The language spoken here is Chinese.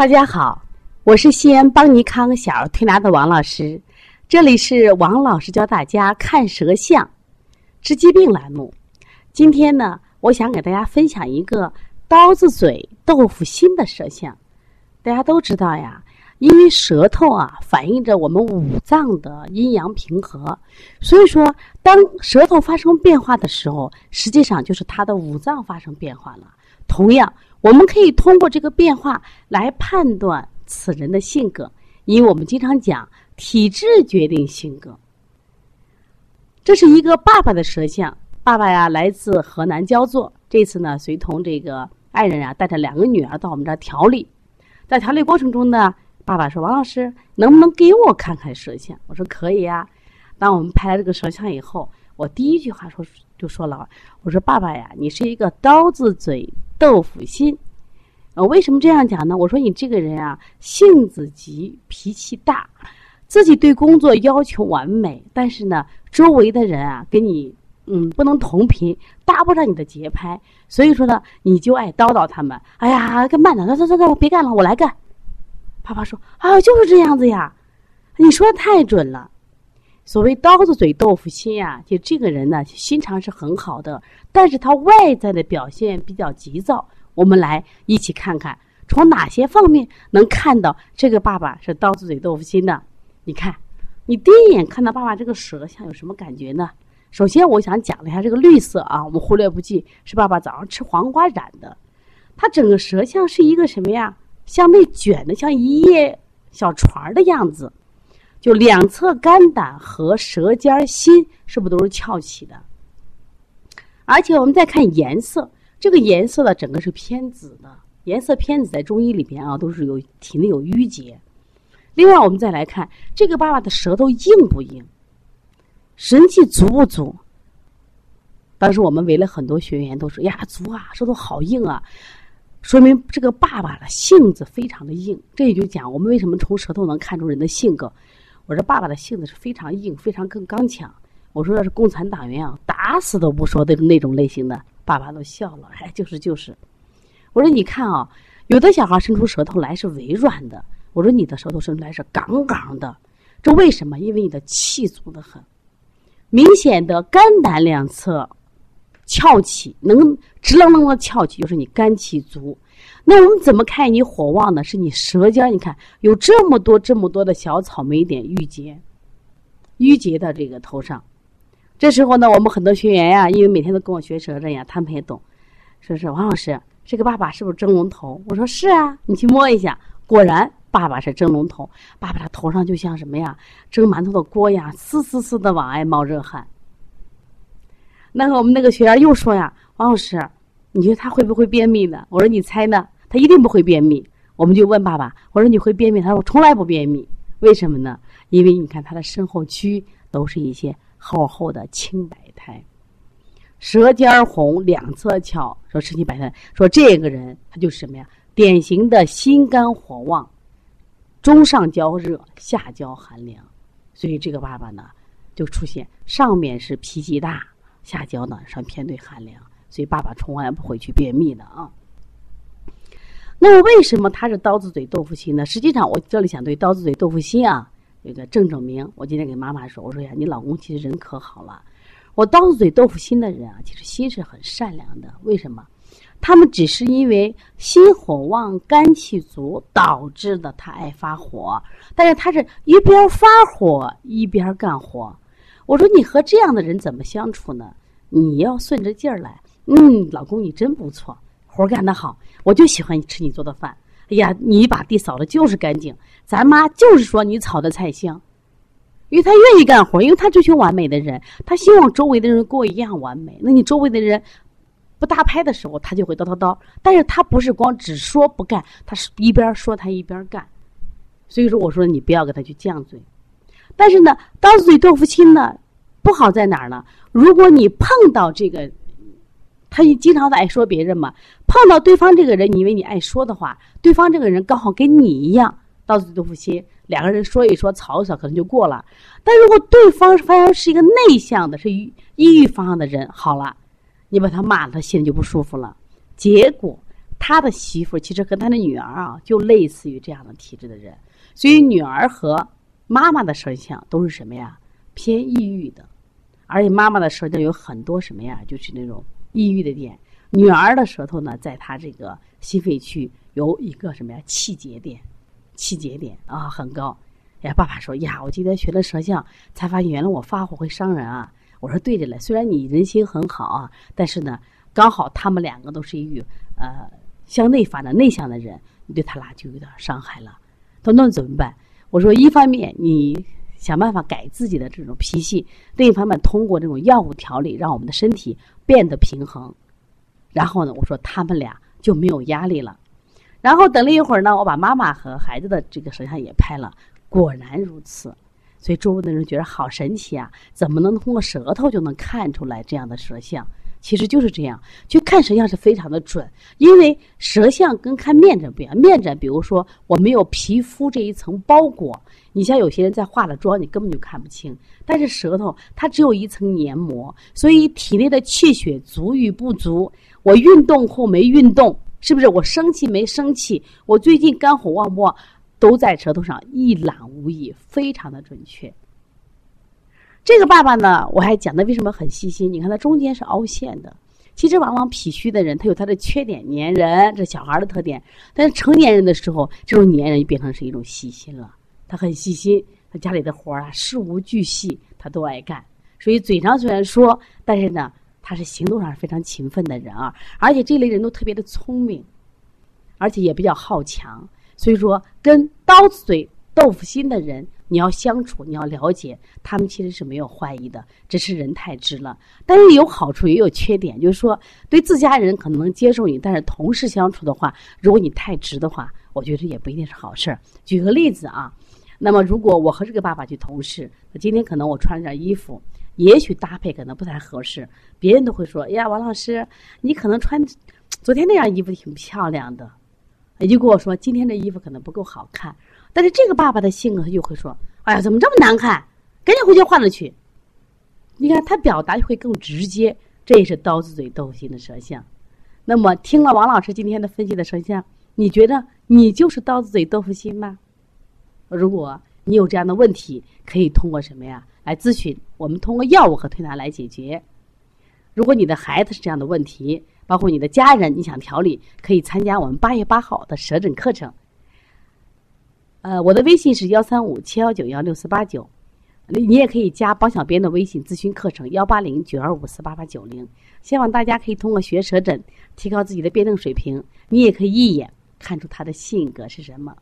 大家好，我是西安邦尼康小儿推拿的王老师，这里是王老师教大家看舌象治疾病栏目。今天呢，我想给大家分享一个刀子嘴豆腐心的舌象。大家都知道呀，因为舌头啊反映着我们五脏的阴阳平和，所以说当舌头发生变化的时候，实际上就是它的五脏发生变化了。同样。我们可以通过这个变化来判断此人的性格，因为我们经常讲体质决定性格。这是一个爸爸的舌象，爸爸呀来自河南焦作，这次呢随同这个爱人啊带着两个女儿到我们这儿调理，在调理过程中呢，爸爸说：“王老师，能不能给我看看舌象？”我说：“可以呀。”当我们拍了这个舌象以后，我第一句话说就说了：“我说爸爸呀，你是一个刀子嘴。”豆腐心，呃，为什么这样讲呢？我说你这个人啊，性子急，脾气大，自己对工作要求完美，但是呢，周围的人啊，跟你嗯不能同频，搭不上你的节拍，所以说呢，你就爱叨叨他们。哎呀，干慢点，走走走走，别干了，我来干。爸爸说啊，就是这样子呀，你说的太准了。所谓刀子嘴豆腐心呀，就这个人呢，心肠是很好的，但是他外在的表现比较急躁。我们来一起看看，从哪些方面能看到这个爸爸是刀子嘴豆腐心的？你看，你第一眼看到爸爸这个舌象有什么感觉呢？首先，我想讲一下这个绿色啊，我们忽略不计，是爸爸早上吃黄瓜染的。他整个舌象是一个什么呀？向内卷的，像一叶小船的样子。就两侧肝胆和舌尖心是不是都是翘起的？而且我们再看颜色，这个颜色呢，整个是偏紫的。颜色偏紫，在中医里边啊，都是有体内有淤结。另外，我们再来看这个爸爸的舌头硬不硬，神气足不足？当时我们围了很多学员，都说：“呀，足啊，舌头好硬啊！”说明这个爸爸的性子非常的硬。这也就讲我们为什么从舌头能看出人的性格。我说爸爸的性子是非常硬，非常更刚强。我说要是共产党员啊，打死都不说的那种类型的，爸爸都笑了。哎，就是就是。我说你看啊，有的小孩伸出舌头来是微软的，我说你的舌头伸出来是杠杠的，这为什么？因为你的气足的很，明显的肝胆两侧翘起，能直愣愣的翘起，就是你肝气足。那我们怎么看你火旺呢？是你舌尖，你看有这么多这么多的小草莓点郁结，郁结到这个头上。这时候呢，我们很多学员呀，因为每天都跟我学舌诊呀，他们也懂，说是王老师，这个爸爸是不是蒸笼头？我说是啊，你去摸一下，果然爸爸是蒸笼头，爸爸的头上就像什么呀，蒸馒头的锅呀，嘶嘶嘶的往外冒热汗。那个我们那个学员又说呀，王老师。你觉得他会不会便秘呢？我说你猜呢？他一定不会便秘。我们就问爸爸，我说你会便秘？他说我从来不便秘。为什么呢？因为你看他的身后区都是一些厚厚的青白苔，舌尖红，两侧翘，说身体白苔，说这个人他就是什么呀？典型的心肝火旺，中上焦热，下焦寒凉。所以这个爸爸呢，就出现上面是脾气大，下焦呢上偏对寒凉。所以爸爸从来不会去便秘的啊。那么为什么他是刀子嘴豆腐心呢？实际上我这里想对刀子嘴豆腐心啊有个正正名。我今天给妈妈说，我说呀，你老公其实人可好了。我刀子嘴豆腐心的人啊，其实心是很善良的。为什么？他们只是因为心火旺、肝气足导致的，他爱发火。但是他是一边发火一边干活。我说你和这样的人怎么相处呢？你要顺着劲儿来。嗯，老公你真不错，活干得好，我就喜欢吃你做的饭。哎呀，你把地扫的就是干净，咱妈就是说你炒的菜香，因为他愿意干活，因为他追求完美的人，他希望周围的人跟我一样完美。那你周围的人不搭拍的时候，他就会叨叨叨。但是他不是光只说不干，他是一边说他一边干。所以说，我说你不要跟他去犟嘴。但是呢，刀子嘴豆腐心呢，不好在哪儿呢？如果你碰到这个。他也经常的爱说别人嘛，碰到对方这个人，你以为你爱说的话，对方这个人刚好跟你一样，刀子豆腐心，两个人说一说，吵一吵，可能就过了。但如果对方发现是一个内向的，是抑郁方向的人，好了，你把他骂了，他心里就不舒服了。结果他的媳妇其实和他的女儿啊，就类似于这样的体质的人，所以女儿和妈妈的舌象都是什么呀？偏抑郁的，而且妈妈的舌头有很多什么呀？就是那种抑郁的点。女儿的舌头呢，在她这个心肺区有一个什么呀？气结点，气结点啊很高。呀，爸爸说呀，我今天学了舌象，才发现原来我发火会伤人啊。我说对着嘞，虽然你人心很好啊，但是呢，刚好他们两个都是一呃向内发展内向的人，你对他俩就有点伤害了。他那怎么办？我说一方面你想办法改自己的这种脾气，另一方面通过这种药物调理，让我们的身体变得平衡。然后呢，我说他们俩就没有压力了。然后等了一会儿呢，我把妈妈和孩子的这个舌像也拍了，果然如此。所以周围的人觉得好神奇啊！怎么能通过舌头就能看出来这样的舌像？其实就是这样，去看舌象是非常的准。因为舌象跟看面诊不一样，面诊比如说我没有皮肤这一层包裹，你像有些人在化了妆，你根本就看不清。但是舌头它只有一层黏膜，所以体内的气血足与不足，我运动或没运动，是不是我生气没生气，我最近肝火旺不旺？都在舌头上一览无遗，非常的准确。这个爸爸呢，我还讲的为什么很细心？你看他中间是凹陷的，其实往往脾虚的人他有他的缺点，粘人，这小孩的特点。但是成年人的时候，这种粘人就变成是一种细心了。他很细心，他家里的活啊，事无巨细，他都爱干。所以嘴上虽然说，但是呢，他是行动上非常勤奋的人啊。而且这类人都特别的聪明，而且也比较好强。所以说，跟刀子嘴豆腐心的人，你要相处，你要了解，他们其实是没有坏意的，只是人太直了。但是有好处也有缺点，就是说，对自家人可能能接受你，但是同事相处的话，如果你太直的话，我觉得也不一定是好事儿。举个例子啊，那么如果我和这个爸爸去同事，今天可能我穿了件衣服，也许搭配可能不太合适，别人都会说：“哎呀，王老师，你可能穿昨天那样衣服挺漂亮的。”也就跟我说，今天这衣服可能不够好看，但是这个爸爸的性格他就会说：“哎呀，怎么这么难看？赶紧回去换了去。”你看他表达就会更直接，这也是刀子嘴豆腐心的舌象。那么听了王老师今天的分析的舌象，你觉得你就是刀子嘴豆腐心吗？如果你有这样的问题，可以通过什么呀来咨询？我们通过药物和推拿来解决。如果你的孩子是这样的问题，包括你的家人，你想调理，可以参加我们八月八号的舌诊课程。呃，我的微信是幺三五七幺九幺六四八九，你也可以加包小编的微信咨询课程幺八零九二五四八八九零。希望大家可以通过学舌诊提高自己的辩证水平，你也可以一眼看出他的性格是什么。